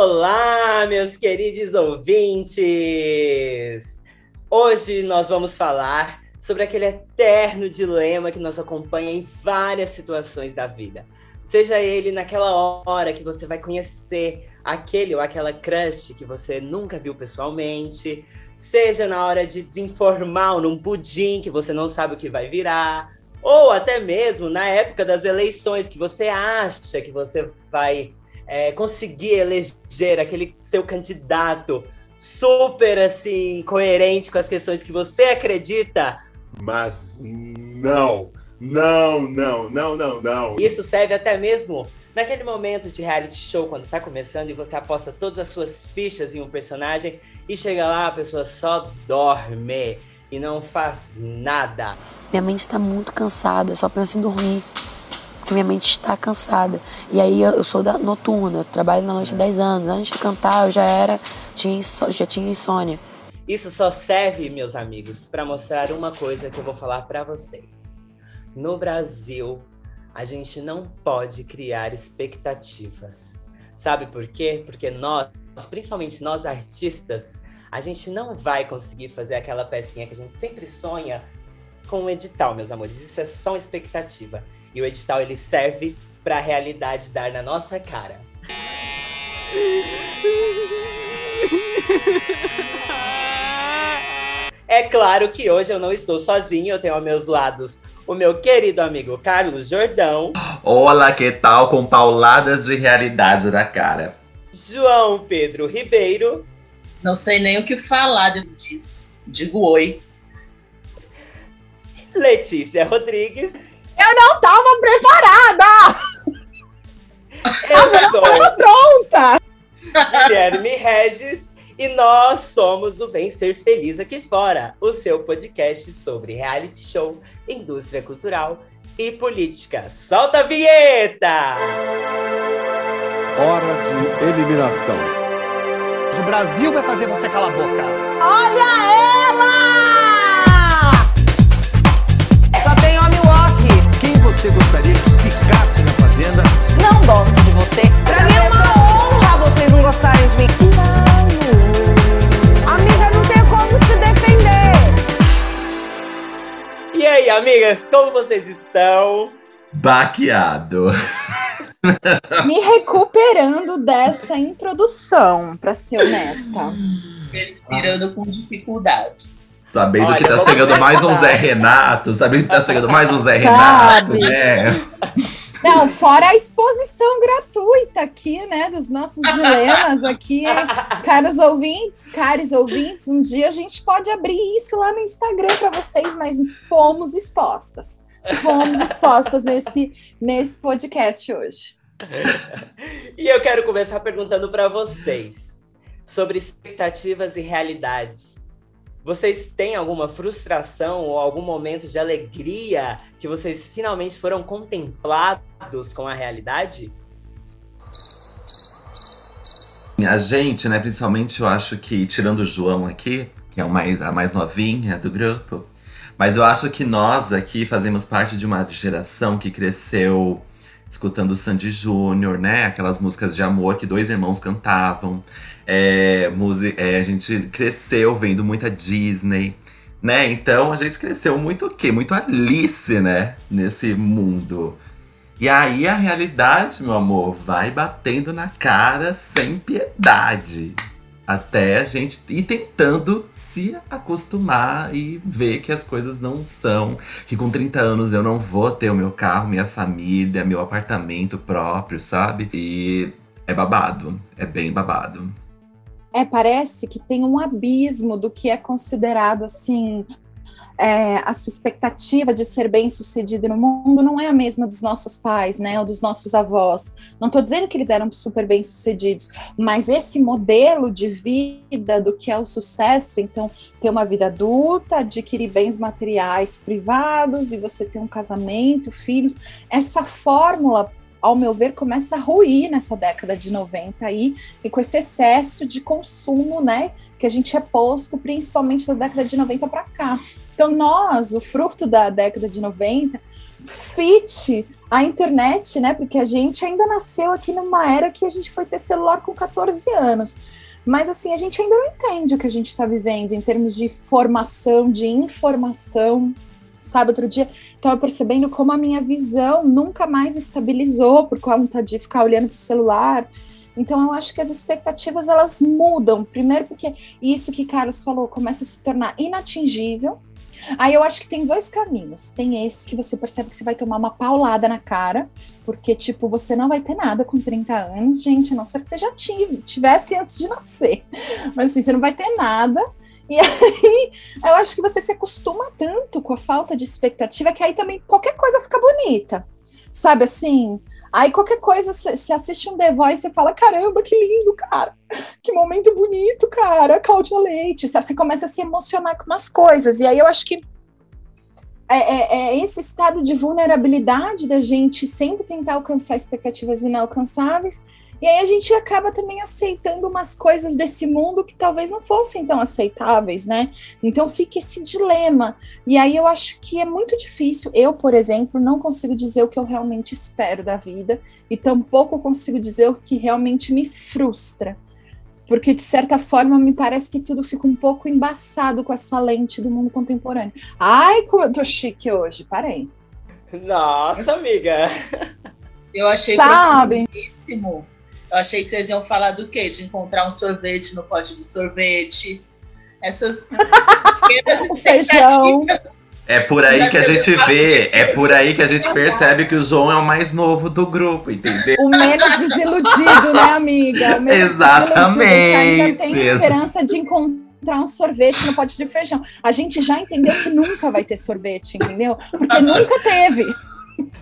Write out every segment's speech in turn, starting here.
Olá, meus queridos ouvintes! Hoje nós vamos falar sobre aquele eterno dilema que nos acompanha em várias situações da vida. Seja ele naquela hora que você vai conhecer aquele ou aquela crush que você nunca viu pessoalmente, seja na hora de desinformar num pudim que você não sabe o que vai virar, ou até mesmo na época das eleições que você acha que você vai é, conseguir eleger aquele seu candidato super assim coerente com as questões que você acredita. Mas não, não, não, não, não, não. Isso serve até mesmo naquele momento de reality show quando tá começando e você aposta todas as suas fichas em um personagem e chega lá a pessoa só dorme e não faz nada. Minha mente está muito cansada, eu só penso em dormir porque minha mente está cansada. E aí eu sou da noturna, eu trabalho na noite há 10 anos. Antes de cantar, eu já era, tinha, já tinha insônia. Isso só serve, meus amigos, para mostrar uma coisa que eu vou falar para vocês. No Brasil, a gente não pode criar expectativas. Sabe por quê? Porque nós, principalmente nós artistas, a gente não vai conseguir fazer aquela pecinha que a gente sempre sonha com o edital, meus amores. Isso é só uma expectativa. E o edital ele serve para a realidade dar na nossa cara. É claro que hoje eu não estou sozinho, eu tenho aos meus lados o meu querido amigo Carlos Jordão. Olá, que tal? Com pauladas de realidade na cara. João Pedro Ribeiro. Não sei nem o que falar disso. Digo oi. Letícia Rodrigues. Eu não tava preparada! Eu sou pronta! Guilherme Regis e nós somos o Vem Ser Feliz Aqui Fora, o seu podcast sobre reality show, indústria cultural e política. Solta a vinheta! Hora de eliminação. O Brasil vai fazer você calar a boca. Olha ela! Você gostaria que ficasse na Fazenda? Não gosto de você. Pra mim é uma honra vocês não gostarem de mim. Não. Amiga, não tem como te defender. E aí, amigas, como vocês estão? Baqueado. Me recuperando dessa introdução, pra ser honesta. Respirando com dificuldade. Sabendo Olha, que tá chegando mais um Zé Renato, sabendo que tá chegando mais um Zé Renato, Sabe. né? Não, fora a exposição gratuita aqui, né, dos nossos dilemas aqui, caros ouvintes, caros ouvintes, um dia a gente pode abrir isso lá no Instagram para vocês, mas fomos expostas. Fomos expostas nesse, nesse podcast hoje. E eu quero começar perguntando para vocês sobre expectativas e realidades. Vocês têm alguma frustração ou algum momento de alegria que vocês finalmente foram contemplados com a realidade? A gente, né, principalmente eu acho que, tirando o João aqui, que é o mais, a mais novinha do grupo, mas eu acho que nós aqui fazemos parte de uma geração que cresceu escutando Sandy Júnior, né? Aquelas músicas de amor que dois irmãos cantavam. É, é, a gente cresceu vendo muita Disney, né? Então a gente cresceu muito o quê? Muito Alice, né? Nesse mundo. E aí a realidade, meu amor, vai batendo na cara sem piedade. Até a gente ir tentando se acostumar e ver que as coisas não são. Que com 30 anos eu não vou ter o meu carro, minha família, meu apartamento próprio, sabe? E é babado. É bem babado. É, parece que tem um abismo do que é considerado assim. É, a sua expectativa de ser bem sucedido no mundo não é a mesma dos nossos pais, né, ou dos nossos avós. Não estou dizendo que eles eram super bem sucedidos, mas esse modelo de vida do que é o sucesso, então ter uma vida adulta, adquirir bens materiais privados e você ter um casamento, filhos, essa fórmula ao meu ver, começa a ruir nessa década de 90 aí, e com esse excesso de consumo, né, que a gente é posto, principalmente da década de 90 para cá. Então, nós, o fruto da década de 90, fit a internet, né? Porque a gente ainda nasceu aqui numa era que a gente foi ter celular com 14 anos. Mas assim, a gente ainda não entende o que a gente está vivendo em termos de formação, de informação. Sabe, outro dia estava percebendo como a minha visão nunca mais estabilizou por conta de ficar olhando para o celular. Então eu acho que as expectativas elas mudam. Primeiro porque isso que Carlos falou começa a se tornar inatingível. Aí eu acho que tem dois caminhos. Tem esse que você percebe que você vai tomar uma paulada na cara, porque, tipo, você não vai ter nada com 30 anos, gente, a não ser que você já tive, tivesse antes de nascer. Mas assim, você não vai ter nada. E aí, eu acho que você se acostuma tanto com a falta de expectativa que aí também qualquer coisa fica bonita. Sabe assim? Aí qualquer coisa, você assiste um The Voice e fala: caramba, que lindo, cara. Que momento bonito, cara. Cláudia Leite. Você começa a se emocionar com umas coisas. E aí eu acho que é, é, é, esse estado de vulnerabilidade da gente sempre tentar alcançar expectativas inalcançáveis e aí a gente acaba também aceitando umas coisas desse mundo que talvez não fossem tão aceitáveis, né? Então fica esse dilema. E aí eu acho que é muito difícil. Eu, por exemplo, não consigo dizer o que eu realmente espero da vida e tampouco consigo dizer o que realmente me frustra. Porque, de certa forma, me parece que tudo fica um pouco embaçado com essa lente do mundo contemporâneo. Ai, como eu tô chique hoje, parei. Nossa, amiga! Eu achei Sabe? Eu achei que vocês iam falar do quê? De encontrar um sorvete no pote do sorvete. Essas o feijão. É por aí que a gente vê, é por aí que a gente percebe que o João é o mais novo do grupo, entendeu? O menos desiludido, né, amiga? Exatamente. Ainda tem esperança de encontrar um sorvete no pote de feijão. A gente já entendeu que nunca vai ter sorvete, entendeu? Porque nunca teve.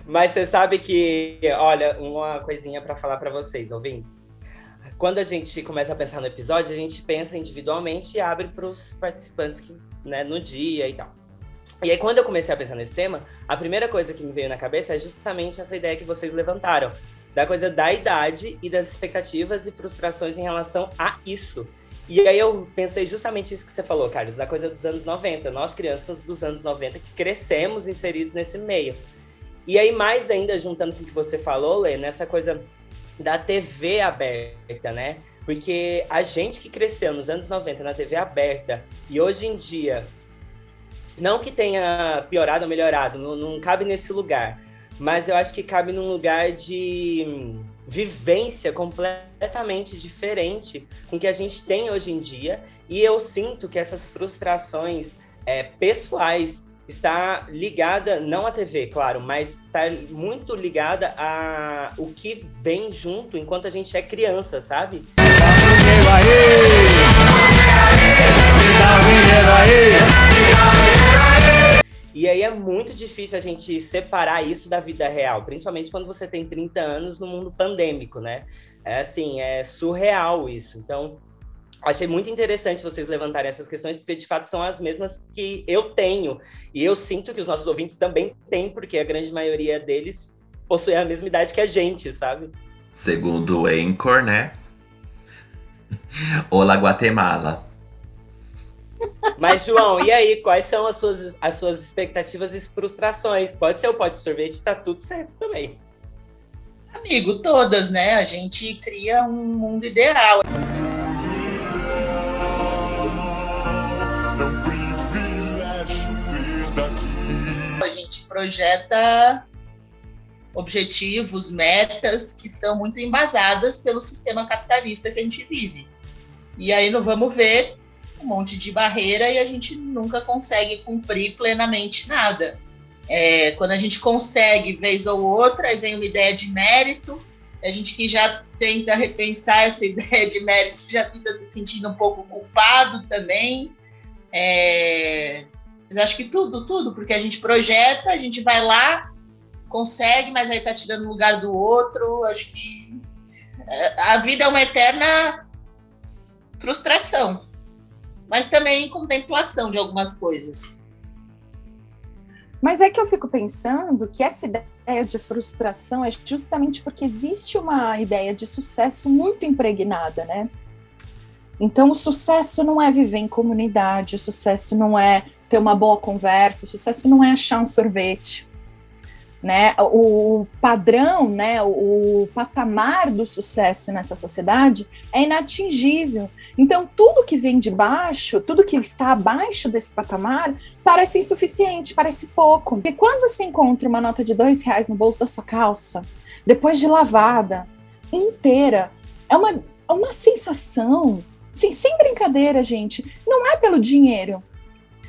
Mas você sabe que, olha, uma coisinha para falar para vocês, ouvintes. Quando a gente começa a pensar no episódio, a gente pensa individualmente e abre para os participantes que, né, no dia e tal. E aí, quando eu comecei a pensar nesse tema, a primeira coisa que me veio na cabeça é justamente essa ideia que vocês levantaram, da coisa da idade e das expectativas e frustrações em relação a isso. E aí eu pensei justamente isso que você falou, Carlos, da coisa dos anos 90. Nós, crianças dos anos 90, que crescemos inseridos nesse meio. E aí, mais ainda, juntando com o que você falou, Lê, nessa coisa da TV aberta, né? Porque a gente que cresceu nos anos 90 na TV aberta e hoje em dia, não que tenha piorado ou melhorado, não, não cabe nesse lugar, mas eu acho que cabe num lugar de vivência completamente diferente com que a gente tem hoje em dia. E eu sinto que essas frustrações é, pessoais está ligada, não à TV, claro, mas está muito ligada a o que vem junto enquanto a gente é criança, sabe? E aí é muito difícil a gente separar isso da vida real, principalmente quando você tem 30 anos no mundo pandêmico, né? É assim, é surreal isso. Então, achei muito interessante vocês levantarem essas questões, porque de fato são as mesmas que eu tenho. E eu sinto que os nossos ouvintes também têm, porque a grande maioria deles possui a mesma idade que a gente, sabe? Segundo o Anchor, né? Olá, Guatemala. Mas, João, e aí, quais são as suas, as suas expectativas e frustrações? Pode ser o pote de sorvete, tá tudo certo também. Amigo, todas, né? A gente cria um mundo ideal. A gente projeta objetivos, metas que são muito embasadas pelo sistema capitalista que a gente vive. E aí não vamos ver um monte de barreira e a gente nunca consegue cumprir plenamente nada. É, quando a gente consegue, vez ou outra, aí vem uma ideia de mérito, a gente que já tenta repensar essa ideia de mérito já fica se sentindo um pouco culpado também. É, mas acho que tudo, tudo, porque a gente projeta, a gente vai lá, consegue, mas aí tá tirando lugar do outro. Acho que é, a vida é uma eterna frustração, mas também contemplação de algumas coisas. Mas é que eu fico pensando que essa ideia de frustração é justamente porque existe uma ideia de sucesso muito impregnada, né? Então, o sucesso não é viver em comunidade, o sucesso não é ter uma boa conversa, o sucesso não é achar um sorvete. né? O padrão, né? O patamar do sucesso nessa sociedade é inatingível. Então, tudo que vem de baixo, tudo que está abaixo desse patamar, parece insuficiente, parece pouco. E quando você encontra uma nota de dois reais no bolso da sua calça, depois de lavada, inteira, é uma, é uma sensação, sim, sem brincadeira, gente. Não é pelo dinheiro,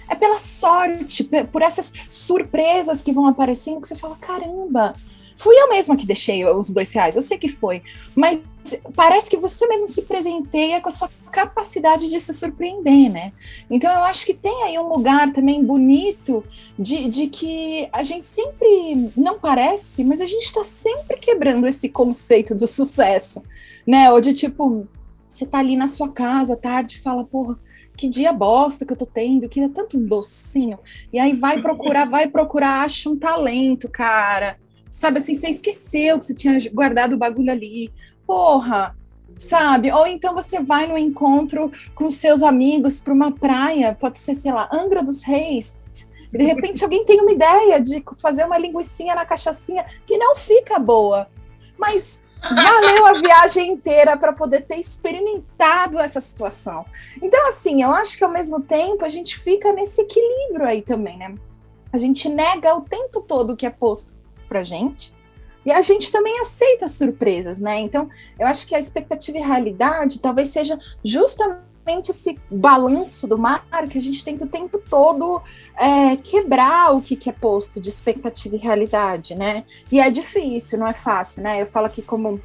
é pela sorte, por essas surpresas que vão aparecendo, que você fala: caramba, fui eu mesma que deixei os dois reais, eu sei que foi, mas parece que você mesmo se presenteia com a sua capacidade de se surpreender, né? Então eu acho que tem aí um lugar também bonito de, de que a gente sempre não parece, mas a gente está sempre quebrando esse conceito do sucesso, né? Ou de tipo, você tá ali na sua casa tarde e fala, porra que dia bosta que eu tô tendo, eu queria tanto um docinho. E aí vai procurar, vai procurar, acha um talento, cara. Sabe assim, você esqueceu que você tinha guardado o bagulho ali. Porra, sabe? Ou então você vai no encontro com seus amigos para uma praia, pode ser, sei lá, Angra dos Reis. De repente alguém tem uma ideia de fazer uma linguiçinha na cachaçinha que não fica boa. Mas valeu a viagem inteira para poder ter experimentado essa situação. Então, assim, eu acho que ao mesmo tempo a gente fica nesse equilíbrio aí também, né? A gente nega o tempo todo o que é posto pra gente. E a gente também aceita surpresas, né? Então, eu acho que a expectativa e realidade talvez seja justamente esse balanço do mar que a gente tenta o tempo todo é, quebrar o que, que é posto de expectativa e realidade, né? E é difícil, não é fácil, né? Eu falo aqui como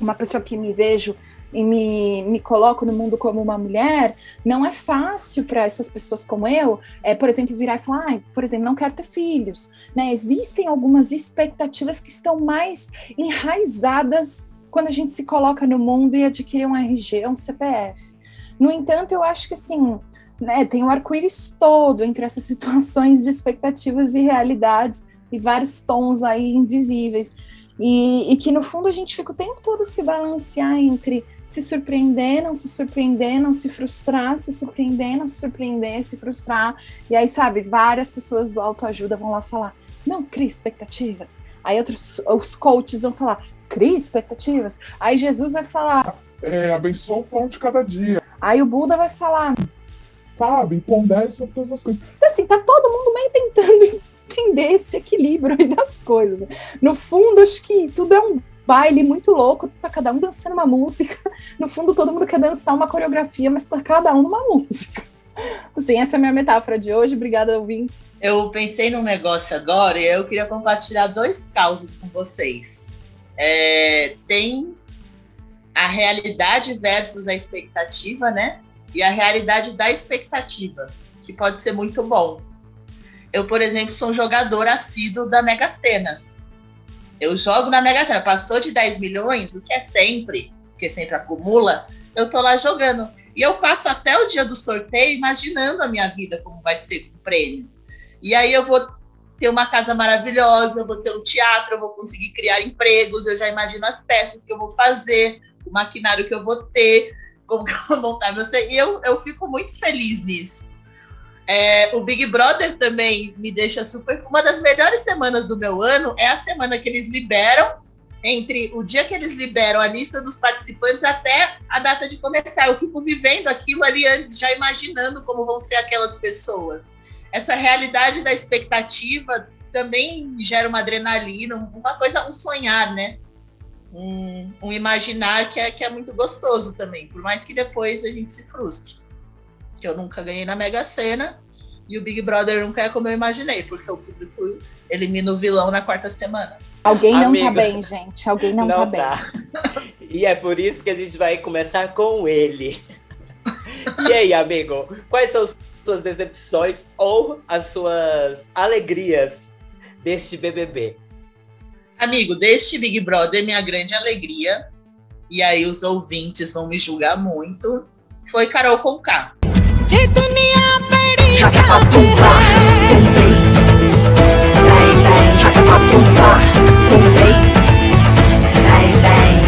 uma pessoa que me vejo e me, me coloco no mundo como uma mulher, não é fácil para essas pessoas como eu, é, por exemplo, virar e falar, ah, por exemplo, não quero ter filhos. Né? Existem algumas expectativas que estão mais enraizadas quando a gente se coloca no mundo e adquire um RG, um CPF. No entanto, eu acho que assim, né, tem um arco-íris todo entre essas situações de expectativas e realidades e vários tons aí invisíveis. E, e, que no fundo a gente fica o tempo todo se balancear entre se surpreender, não se surpreender, não se frustrar, se surpreender, não se surpreender, se frustrar. E aí, sabe, várias pessoas do autoajuda vão lá falar: não crie expectativas. Aí outros, os coaches vão falar: crie expectativas. Aí Jesus vai falar: é, abençoa o pão de cada dia. Aí o Buda vai falar. Sabe, pondere sobre todas as coisas. Então, assim, tá todo mundo meio tentando entender esse equilíbrio aí das coisas. No fundo, acho que tudo é um baile muito louco, tá cada um dançando uma música. No fundo, todo mundo quer dançar uma coreografia, mas tá cada um numa música. Assim, essa é a minha metáfora de hoje. Obrigada, ouvintes. Eu pensei num negócio agora e eu queria compartilhar dois causos com vocês. É, tem a realidade versus a expectativa, né? E a realidade da expectativa, que pode ser muito bom. Eu, por exemplo, sou um jogador assíduo da Mega Sena. Eu jogo na Mega Sena. Passou de 10 milhões, o que é sempre, porque sempre acumula, eu tô lá jogando. E eu passo até o dia do sorteio imaginando a minha vida, como vai ser o prêmio. E aí eu vou ter uma casa maravilhosa, eu vou ter um teatro, eu vou conseguir criar empregos, eu já imagino as peças que eu vou fazer, o maquinário que eu vou ter, como que eu vou montar você. E eu, eu fico muito feliz nisso. É, o Big Brother também me deixa super. Uma das melhores semanas do meu ano é a semana que eles liberam, entre o dia que eles liberam a lista dos participantes até a data de começar. Eu fico vivendo aquilo ali antes, já imaginando como vão ser aquelas pessoas. Essa realidade da expectativa também gera uma adrenalina, uma coisa, um sonhar, né? Um, um imaginar que é, que é muito gostoso também, por mais que depois a gente se frustre. Que eu nunca ganhei na Mega Sena e o Big Brother nunca é como eu imaginei, porque o público elimina o vilão na quarta semana. Alguém não Amigo, tá bem, gente. Alguém não, não tá, tá bem. E é por isso que a gente vai começar com ele. E aí, amigo, quais são as suas decepções ou as suas alegrias deste BBB? Amigo, deste Big Brother, minha grande alegria, e aí os ouvintes vão me julgar muito, foi Carol Conká.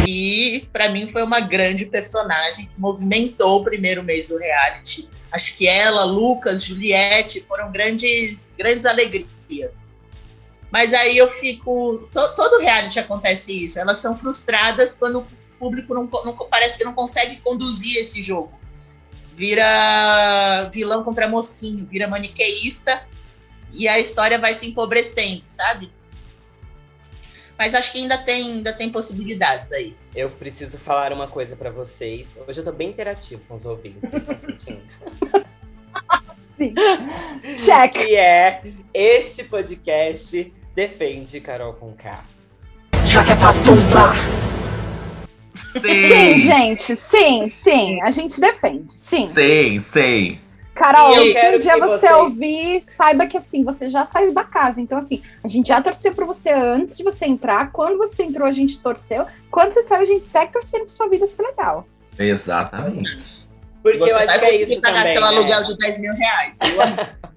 E para mim foi uma grande personagem que movimentou o primeiro mês do reality. Acho que ela, Lucas, Juliette foram grandes, grandes alegrias. Mas aí eu fico. to- todo reality acontece isso. Elas são frustradas quando o público não, não parece que não consegue conduzir esse jogo. Vira vilão contra mocinho, vira maniqueísta e a história vai se empobrecendo, sabe? Mas acho que ainda tem, ainda tem possibilidades aí. Eu preciso falar uma coisa pra vocês. Hoje eu tô bem interativo com os ouvintes, vocês estão sentindo? Check. Que é este podcast defende Carol com K. Sim, gente, sim, sim. A gente defende, sim. Sim, sim. Carol, eu se um dia que você vocês- ouvir, saiba que assim, você já saiu da casa. Então, assim, a gente já torceu por você antes de você entrar. Quando você entrou, a gente torceu. Quando você saiu, a gente segue torcendo pra sua vida ser legal. Exatamente. Porque Você eu acho que é isso pagar também. seu né? aluguel de 10 mil reais.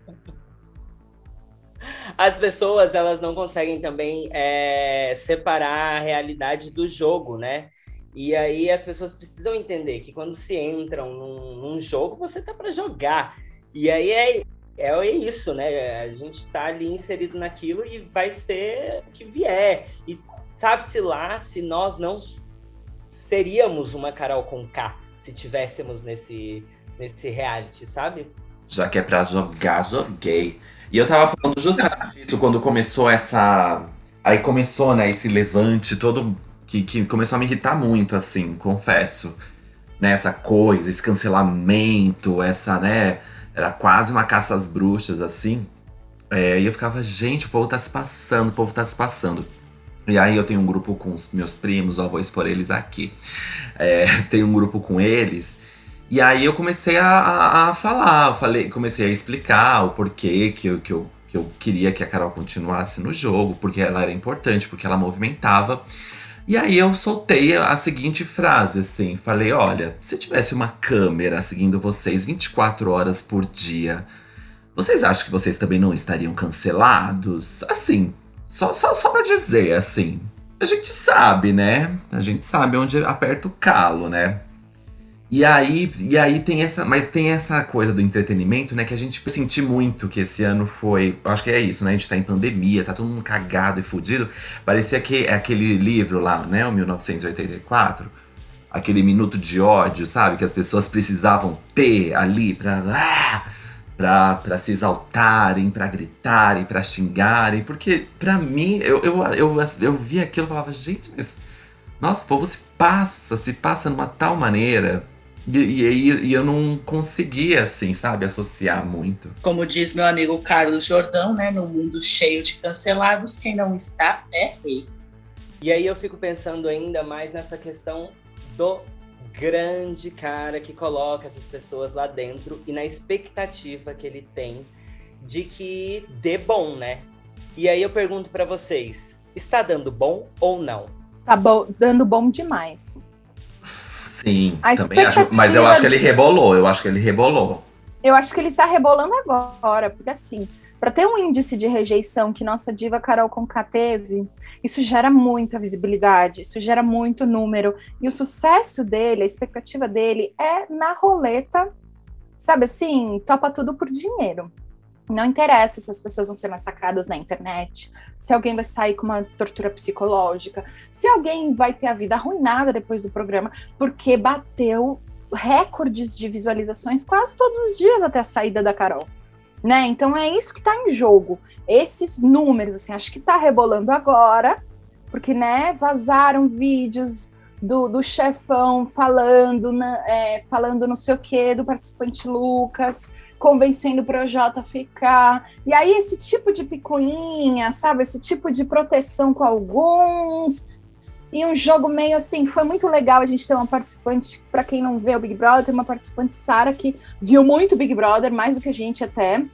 As pessoas elas não conseguem também é, separar a realidade do jogo, né? E aí as pessoas precisam entender que quando se entram num, num jogo, você tá para jogar. E aí é, é, é isso, né? A gente tá ali inserido naquilo e vai ser o que vier. E sabe-se lá se nós não seríamos uma Carol com K se tivéssemos nesse, nesse reality, sabe? Já que é pra jogar, joguei. E eu tava falando justamente isso quando começou essa. Aí começou, né, esse levante todo que, que começou a me irritar muito, assim, confesso. Né, essa coisa, esse cancelamento, essa, né? Era quase uma caça às bruxas, assim. É, e eu ficava, gente, o povo tá se passando, o povo tá se passando. E aí eu tenho um grupo com os meus primos, ó, vou expor eles aqui. É, tenho um grupo com eles. E aí eu comecei a, a, a falar, falei, comecei a explicar o porquê que eu, que, eu, que eu queria que a Carol continuasse no jogo, porque ela era importante, porque ela movimentava. E aí eu soltei a seguinte frase, assim, falei, olha, se tivesse uma câmera seguindo vocês 24 horas por dia, vocês acham que vocês também não estariam cancelados? Assim, só, só, só pra dizer, assim, a gente sabe, né? A gente sabe onde aperta o calo, né? E aí, e aí tem essa, mas tem essa coisa do entretenimento, né, que a gente senti muito que esse ano foi, acho que é isso, né, a gente tá em pandemia, tá todo mundo cagado e fudido. Parecia que é aquele livro lá, né, o 1984, aquele minuto de ódio, sabe, que as pessoas precisavam ter ali pra ah, pra, pra se exaltarem, pra gritarem, pra xingarem, porque pra mim, eu, eu, eu, eu vi aquilo e falava, gente, mas nossa, o povo se passa, se passa numa tal maneira e, e, e eu não conseguia, assim, sabe, associar muito. Como diz meu amigo Carlos Jordão, né? No mundo cheio de cancelados, quem não está é rei. E aí eu fico pensando ainda mais nessa questão do grande cara que coloca essas pessoas lá dentro e na expectativa que ele tem de que dê bom, né? E aí eu pergunto pra vocês, está dando bom ou não? Está bo- dando bom demais. Sim, A também acho. Mas eu acho que ele rebolou, eu acho que ele rebolou. Eu acho que ele tá rebolando agora, porque assim, para ter um índice de rejeição que nossa diva Carol Conká teve, isso gera muita visibilidade, isso gera muito número. E o sucesso dele, a expectativa dele é na roleta, sabe assim, topa tudo por dinheiro. Não interessa se as pessoas vão ser massacradas na internet, se alguém vai sair com uma tortura psicológica, se alguém vai ter a vida arruinada depois do programa, porque bateu recordes de visualizações quase todos os dias até a saída da Carol. Né? Então é isso que está em jogo. Esses números, assim, acho que está rebolando agora, porque né, vazaram vídeos do, do chefão falando, na- é, falando não sei o que, do participante Lucas, convencendo o Projota a ficar. E aí, esse tipo de picuinha, sabe? Esse tipo de proteção com alguns. E um jogo meio assim, foi muito legal a gente ter uma participante, para quem não vê o Big Brother, tem uma participante Sara que viu muito Big Brother, mais do que a gente até.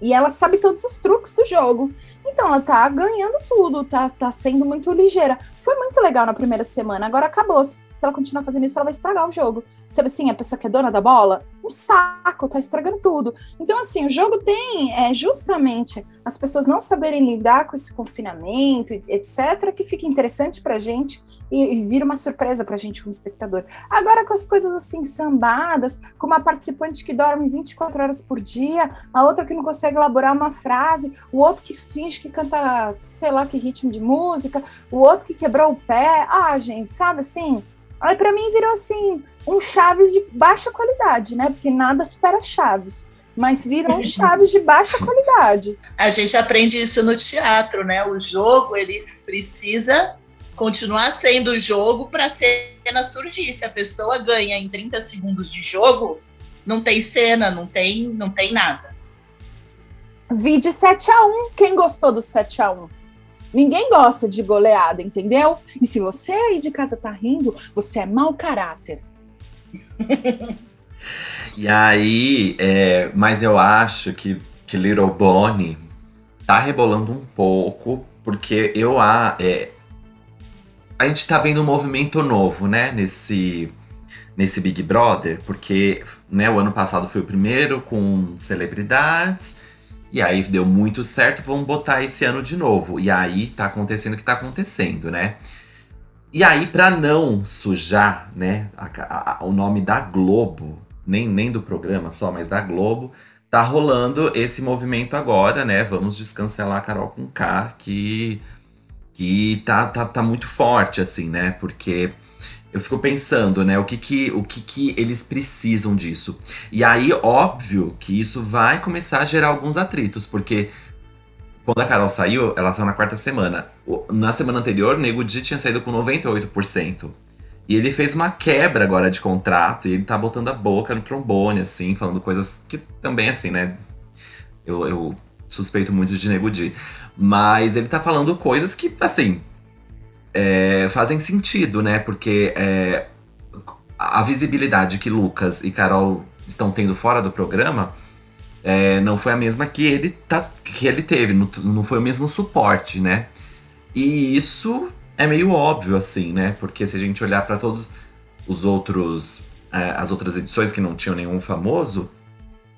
E ela sabe todos os truques do jogo. Então ela tá ganhando tudo, tá, tá sendo muito ligeira. Foi muito legal na primeira semana, agora acabou. Se ela continuar fazendo isso, ela vai estragar o jogo. Sabe assim, a pessoa que é dona da bola, um saco, tá estragando tudo. Então, assim, o jogo tem é, justamente as pessoas não saberem lidar com esse confinamento, etc., que fica interessante pra gente e, e vira uma surpresa pra gente como espectador. Agora com as coisas assim sambadas, com uma participante que dorme 24 horas por dia, a outra que não consegue elaborar uma frase, o outro que finge que canta, sei lá que ritmo de música, o outro que quebrou o pé. Ah, gente, sabe assim? Aí para mim virou assim um Chaves de baixa qualidade, né? Porque nada supera Chaves mas viram chaves de baixa qualidade. A gente aprende isso no teatro, né? O jogo ele precisa continuar sendo o jogo para a cena surgir. Se a pessoa ganha em 30 segundos de jogo, não tem cena, não tem, não tem nada. Vi de 7 a 1. Quem gostou do 7 a 1? Ninguém gosta de goleada, entendeu? E se você aí de casa tá rindo, você é mau caráter. E aí, é, mas eu acho que, que Little Bonnie tá rebolando um pouco, porque eu a. É, a gente tá vendo um movimento novo, né, nesse, nesse Big Brother, porque né, o ano passado foi o primeiro com celebridades, e aí deu muito certo, vamos botar esse ano de novo. E aí tá acontecendo o que tá acontecendo, né? E aí, para não sujar, né, a, a, o nome da Globo, nem, nem do programa só, mas da Globo, tá rolando esse movimento agora, né? Vamos descancelar a Carol com K, que, que tá, tá, tá muito forte, assim, né? Porque eu fico pensando, né, o que que, o que que eles precisam disso. E aí, óbvio que isso vai começar a gerar alguns atritos, porque quando a Carol saiu, ela saiu na quarta semana. Na semana anterior, o Nego Di tinha saído com 98%. E ele fez uma quebra agora de contrato e ele tá botando a boca no trombone, assim, falando coisas que também, assim, né? Eu, eu suspeito muito de Nego Di. Mas ele tá falando coisas que, assim, é, fazem sentido, né? Porque é, a visibilidade que Lucas e Carol estão tendo fora do programa é, não foi a mesma que ele, tá, que ele teve, não, não foi o mesmo suporte, né? E isso é meio óbvio, assim, né? Porque se a gente olhar para todos os outros. É, as outras edições que não tinham nenhum famoso,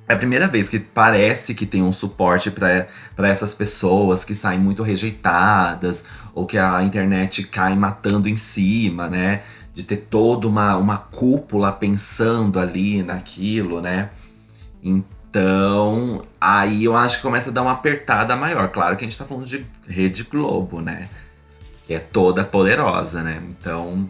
é a primeira vez que parece que tem um suporte para essas pessoas que saem muito rejeitadas, ou que a internet cai matando em cima, né? De ter toda uma, uma cúpula pensando ali naquilo, né? Então, aí eu acho que começa a dar uma apertada maior. Claro que a gente tá falando de Rede Globo, né? que é toda poderosa, né? Então,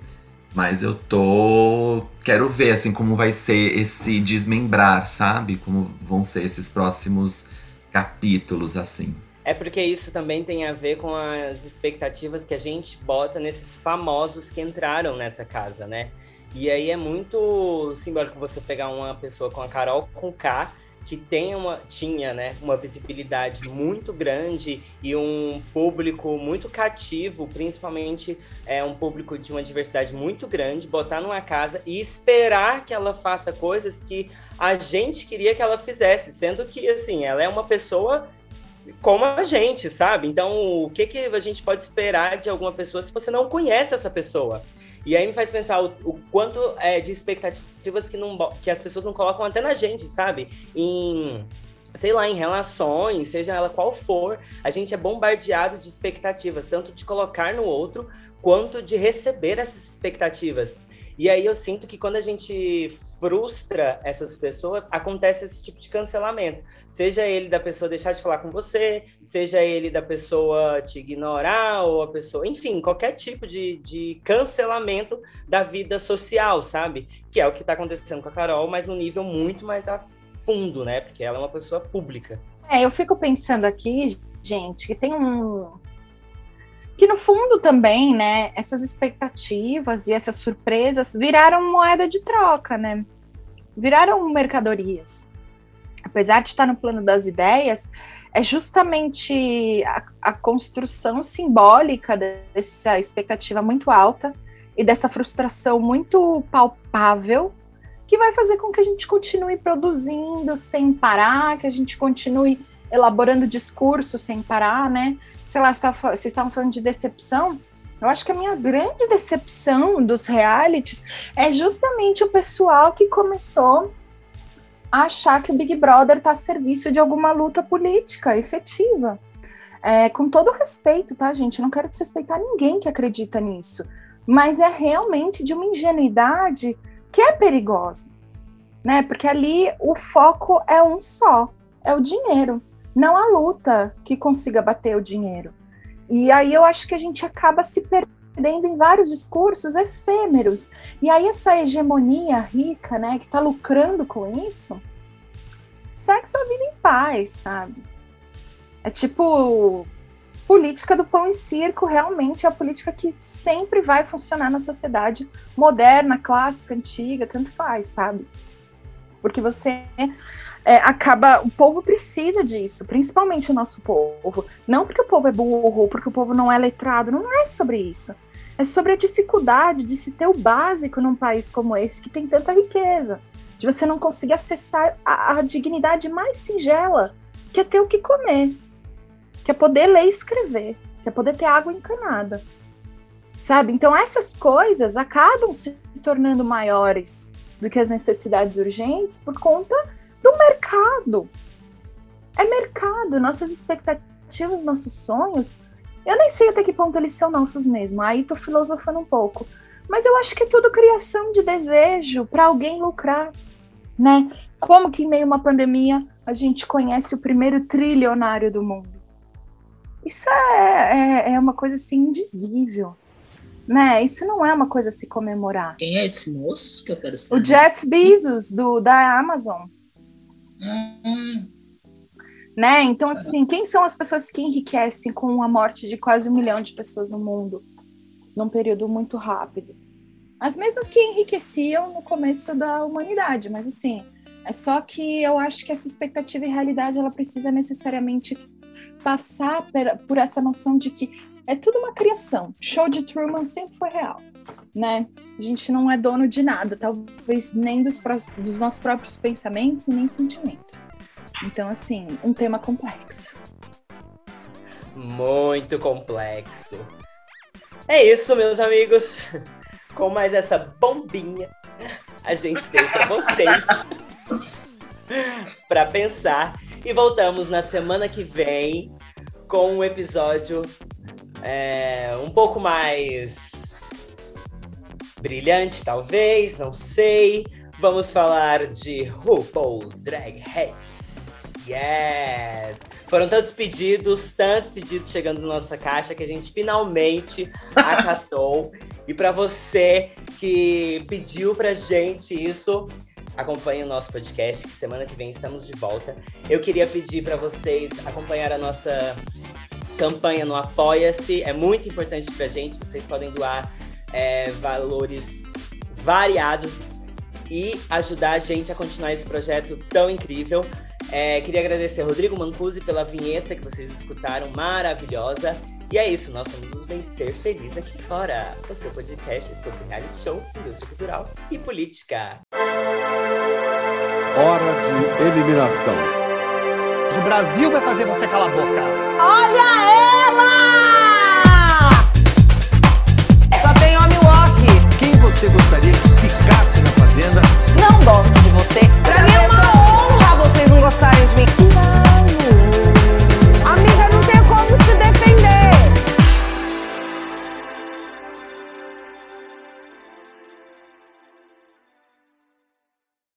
mas eu tô quero ver assim como vai ser esse desmembrar, sabe? Como vão ser esses próximos capítulos assim. É porque isso também tem a ver com as expectativas que a gente bota nesses famosos que entraram nessa casa, né? E aí é muito simbólico você pegar uma pessoa com a Carol com K que tem uma, tinha né, uma visibilidade muito grande e um público muito cativo, principalmente é, um público de uma diversidade muito grande, botar numa casa e esperar que ela faça coisas que a gente queria que ela fizesse, sendo que assim, ela é uma pessoa como a gente, sabe? Então, o que, que a gente pode esperar de alguma pessoa se você não conhece essa pessoa? E aí me faz pensar o, o quanto é, de expectativas que, não, que as pessoas não colocam até na gente, sabe? Em sei lá, em relações, seja ela qual for, a gente é bombardeado de expectativas, tanto de colocar no outro quanto de receber essas expectativas. E aí eu sinto que quando a gente frustra essas pessoas, acontece esse tipo de cancelamento. Seja ele da pessoa deixar de falar com você, seja ele da pessoa te ignorar, ou a pessoa. Enfim, qualquer tipo de, de cancelamento da vida social, sabe? Que é o que está acontecendo com a Carol, mas num nível muito mais a fundo, né? Porque ela é uma pessoa pública. É, eu fico pensando aqui, gente, que tem um, que no fundo também, né, essas expectativas e essas surpresas viraram moeda de troca, né? Viraram mercadorias. Apesar de estar no plano das ideias, é justamente a, a construção simbólica dessa expectativa muito alta e dessa frustração muito palpável que vai fazer com que a gente continue produzindo sem parar, que a gente continue elaborando discurso sem parar, né? Sei lá, vocês estavam falando de decepção. Eu acho que a minha grande decepção dos realities é justamente o pessoal que começou a achar que o Big Brother está a serviço de alguma luta política efetiva. É, com todo respeito, tá, gente? Eu não quero desrespeitar ninguém que acredita nisso. mas é realmente de uma ingenuidade que é perigosa, né? Porque ali o foco é um só, é o dinheiro, não a luta que consiga bater o dinheiro. E aí eu acho que a gente acaba se perdendo em vários discursos efêmeros. E aí essa hegemonia rica, né, que tá lucrando com isso, sexo a vida em paz, sabe? É tipo política do pão e circo realmente é a política que sempre vai funcionar na sociedade moderna, clássica, antiga, tanto faz, sabe? Porque você é, acaba. O povo precisa disso, principalmente o nosso povo. Não porque o povo é burro, porque o povo não é letrado, não é sobre isso. É sobre a dificuldade de se ter o básico num país como esse, que tem tanta riqueza. De você não conseguir acessar a, a dignidade mais singela, que é ter o que comer que é poder ler e escrever, que é poder ter água encanada. Sabe? Então essas coisas acabam se tornando maiores do que as necessidades urgentes por conta do mercado. É mercado, nossas expectativas, nossos sonhos. Eu nem sei até que ponto eles são nossos mesmo. Aí tô filosofando um pouco. Mas eu acho que é tudo criação de desejo para alguém lucrar, né? Como que em meio a uma pandemia a gente conhece o primeiro trilionário do mundo? Isso é, é, é uma coisa assim indizível. Né? Isso não é uma coisa a se comemorar. Quem é esse moço que eu quero saber? O Jeff Bezos, do, da Amazon. Né? Então, assim, quem são as pessoas que enriquecem com a morte de quase um milhão de pessoas no mundo num período muito rápido? As mesmas que enriqueciam no começo da humanidade, mas assim, é só que eu acho que essa expectativa e realidade ela precisa necessariamente passar por essa noção de que é tudo uma criação. Show de Truman sempre foi real, né? A gente não é dono de nada, talvez nem dos, dos nossos próprios pensamentos e nem sentimentos. Então, assim, um tema complexo. Muito complexo. É isso, meus amigos. Com mais essa bombinha, a gente deixa vocês para pensar e voltamos na semana que vem com um episódio é, um pouco mais brilhante, talvez, não sei. Vamos falar de RuPaul Drag Race. Yes! Foram tantos pedidos, tantos pedidos chegando na nossa caixa que a gente finalmente acatou. E para você que pediu pra gente isso, acompanhe o nosso podcast, que semana que vem estamos de volta. Eu queria pedir para vocês acompanhar a nossa campanha no Apoia-se. É muito importante pra gente. Vocês podem doar é, valores variados e ajudar a gente a continuar esse projeto tão incrível. É, queria agradecer a Rodrigo Mancusi pela vinheta que vocês escutaram, maravilhosa. E é isso, nós somos os Vencer Feliz aqui fora, o seu podcast sobre reality show, indústria cultural e política. Hora de eliminação. O Brasil vai fazer você calar a boca. Olha você gostaria que ficasse na Fazenda? Não gosto de você. Pra mim é uma honra vocês não gostarem de mim.